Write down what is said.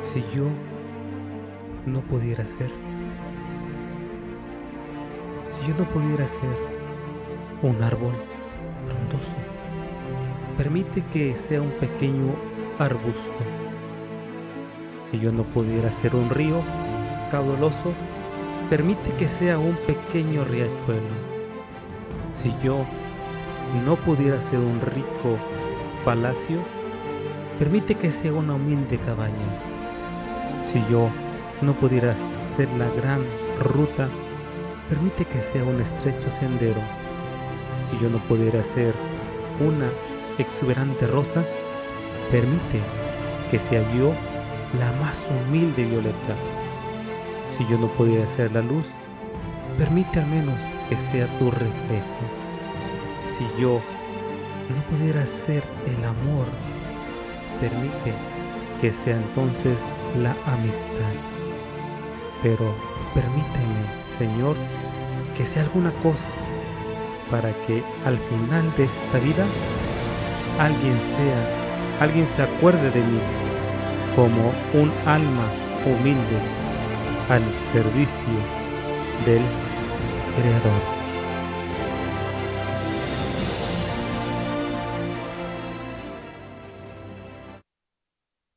Si yo no pudiera ser, si yo no pudiera ser un árbol frondoso, permite que sea un pequeño arbusto. Si yo no pudiera ser un río caudaloso, permite que sea un pequeño riachuelo. Si yo no pudiera ser un rico palacio, permite que sea una humilde cabaña. Si yo no pudiera ser la gran ruta, permite que sea un estrecho sendero. Si yo no pudiera ser una exuberante rosa, permite que sea yo la más humilde violeta. Si yo no pudiera ser la luz, permite al menos que sea tu reflejo. Si yo no pudiera ser el amor, permite que sea entonces la amistad. Pero permíteme, Señor, que sea alguna cosa para que al final de esta vida alguien sea, alguien se acuerde de mí como un alma humilde al servicio del Creador.